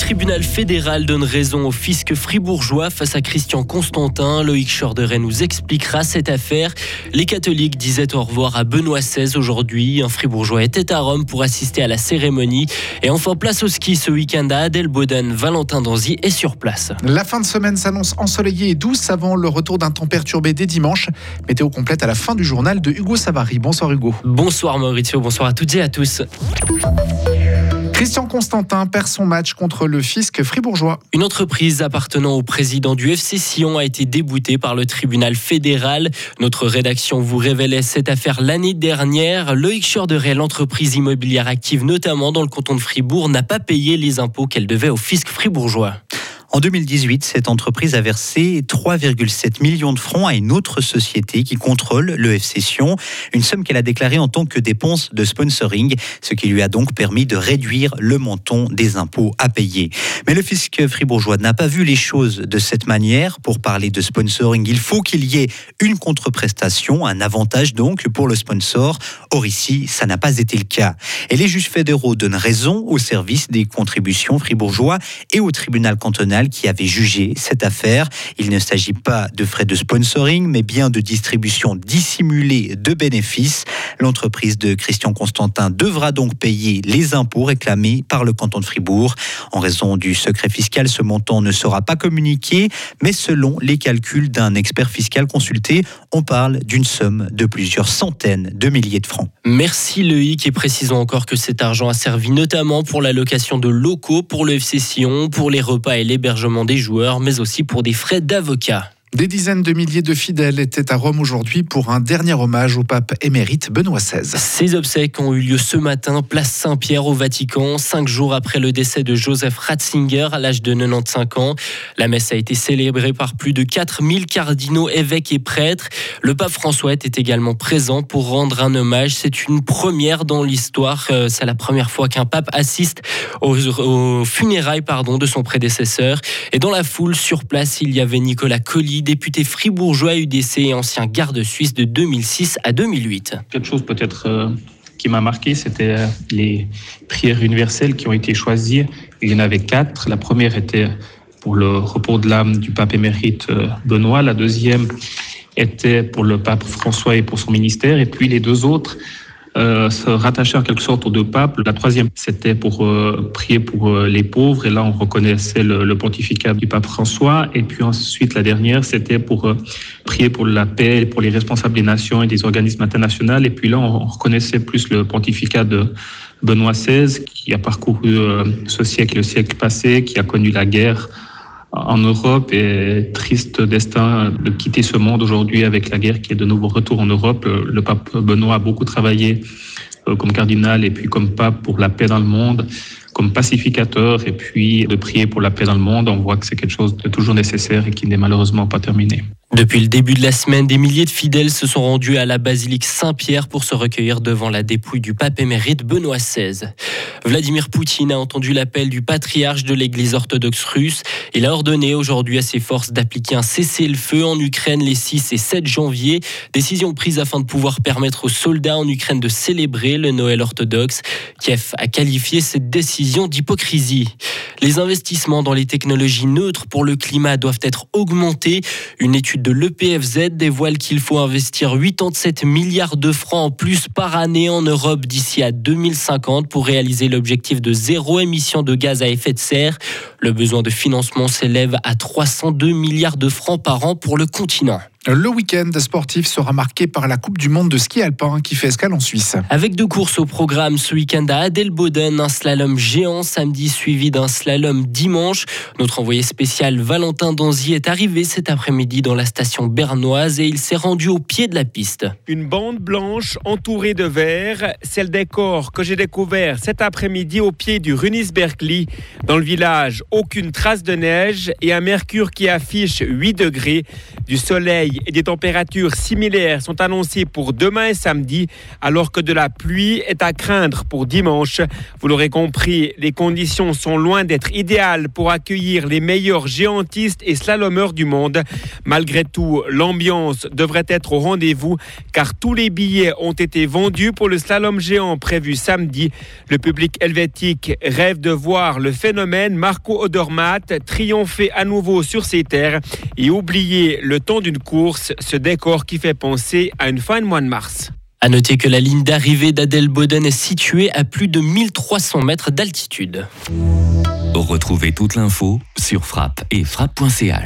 tribunal fédéral donne raison au fisc fribourgeois face à Christian Constantin. Loïc Chorderet nous expliquera cette affaire. Les catholiques disaient au revoir à Benoît XVI aujourd'hui. Un fribourgeois était à Rome pour assister à la cérémonie. Et enfin, place au ski ce week-end à Adelboden. Valentin Danzy est sur place. La fin de semaine s'annonce ensoleillée et douce avant le retour d'un temps perturbé dès dimanche. Météo complète à la fin du journal de Hugo Savary. Bonsoir Hugo. Bonsoir Maurizio, bonsoir à toutes et à tous. Christian Constantin perd son match contre le fisc fribourgeois. Une entreprise appartenant au président du FC Sion a été déboutée par le tribunal fédéral. Notre rédaction vous révélait cette affaire l'année dernière. Loïc Chorderet, l'entreprise immobilière active notamment dans le canton de Fribourg, n'a pas payé les impôts qu'elle devait au fisc fribourgeois. En 2018, cette entreprise a versé 3,7 millions de francs à une autre société qui contrôle le FC Sion, une somme qu'elle a déclarée en tant que dépense de sponsoring, ce qui lui a donc permis de réduire le montant des impôts à payer. Mais le fisc fribourgeois n'a pas vu les choses de cette manière. Pour parler de sponsoring, il faut qu'il y ait une contreprestation, un avantage donc pour le sponsor. Or ici, ça n'a pas été le cas. Et les juges fédéraux donnent raison au service des contributions fribourgeois et au tribunal cantonal qui avait jugé cette affaire. Il ne s'agit pas de frais de sponsoring, mais bien de distribution dissimulée de bénéfices. L'entreprise de Christian Constantin devra donc payer les impôts réclamés par le canton de Fribourg. En raison du secret fiscal, ce montant ne sera pas communiqué, mais selon les calculs d'un expert fiscal consulté, on parle d'une somme de plusieurs centaines de milliers de francs. Merci Loïc et précisons encore que cet argent a servi notamment pour la location de locaux pour le FC Sion, pour les repas et l'hébergement des joueurs, mais aussi pour des frais d'avocat. Des dizaines de milliers de fidèles étaient à Rome aujourd'hui pour un dernier hommage au pape émérite Benoît XVI. Ces obsèques ont eu lieu ce matin, place Saint-Pierre au Vatican, cinq jours après le décès de Joseph Ratzinger à l'âge de 95 ans. La messe a été célébrée par plus de 4000 cardinaux, évêques et prêtres. Le pape François était également présent pour rendre un hommage. C'est une première dans l'histoire. Euh, c'est la première fois qu'un pape assiste aux, funérailles pardon, de son prédécesseur. Et dans la foule, sur place, il y avait Nicolas Colli, député fribourgeois UDC et ancien garde suisse de 2006 à 2008. Quelque chose peut-être euh, qui m'a marqué, c'était euh, les prières universelles qui ont été choisies. Il y en avait quatre. La première était pour le repos de l'âme du pape émérite euh, Benoît. La deuxième était pour le pape François et pour son ministère. Et puis les deux autres euh, se rattacher en quelque sorte aux deux papes. La troisième, c'était pour euh, prier pour euh, les pauvres, et là on reconnaissait le, le, pontificat du pape François. Et puis ensuite, la dernière, c'était pour prier pour la paix, pour les responsables des nations et des organismes internationaux. Et puis là, on, reconnaissait plus le pontificat de Benoît XVI, qui a parcouru ce siècle et le siècle passé, qui a connu la guerre en Europe et triste destin de quitter ce monde aujourd'hui avec la guerre qui est de nouveau retour en Europe. Le pape Benoît a beaucoup travaillé euh, comme cardinal et puis comme pape pour la paix dans le monde, comme pacificateur et puis de prier pour la paix dans le monde. On voit que c'est quelque chose de toujours nécessaire et qui n'est malheureusement pas terminé. Depuis le début de la semaine, des milliers de fidèles se sont rendus à la basilique Saint-Pierre pour se recueillir devant la dépouille du pape émérite Benoît XVI. Vladimir Poutine a entendu l'appel du patriarche de l'Église orthodoxe russe. Il a ordonné aujourd'hui à ses forces d'appliquer un cessez-le-feu en Ukraine les 6 et 7 janvier. Décision prise afin de pouvoir permettre aux soldats en Ukraine de célébrer le Noël orthodoxe. Kiev a qualifié cette décision d'hypocrisie. Les investissements dans les technologies neutres pour le climat doivent être augmentés. Une étude de l'EPFZ dévoile qu'il faut investir 87 milliards de francs en plus par année en Europe d'ici à 2050 pour réaliser l'objectif de zéro émission de gaz à effet de serre. Le besoin de financement s'élève à 302 milliards de francs par an pour le continent. Le week-end sportif sera marqué par la Coupe du Monde de ski alpin qui fait escale en Suisse. Avec deux courses au programme ce week-end à Adelboden, un slalom géant samedi suivi d'un slalom dimanche. Notre envoyé spécial Valentin Danzy est arrivé cet après-midi dans la station bernoise et il s'est rendu au pied de la piste. Une bande blanche entourée de verre, c'est le décor que j'ai découvert cet après-midi au pied du Runisbergli. Dans le village, aucune trace de neige et un mercure qui affiche 8 degrés. Du soleil et des températures similaires sont annoncées pour demain et samedi, alors que de la pluie est à craindre pour dimanche. Vous l'aurez compris, les conditions sont loin d'être idéales pour accueillir les meilleurs géantistes et slalomeurs du monde. Malgré tout, l'ambiance devrait être au rendez-vous car tous les billets ont été vendus pour le slalom géant prévu samedi. Le public helvétique rêve de voir le phénomène Marco Odermatt triompher à nouveau sur ses terres et oublier le temps d'une course, ce décor qui fait penser à une fin de mois de mars. À noter que la ligne d'arrivée d'Adelboden est située à plus de 1300 mètres d'altitude. Retrouvez toute l'info sur frappe et frappe.ch.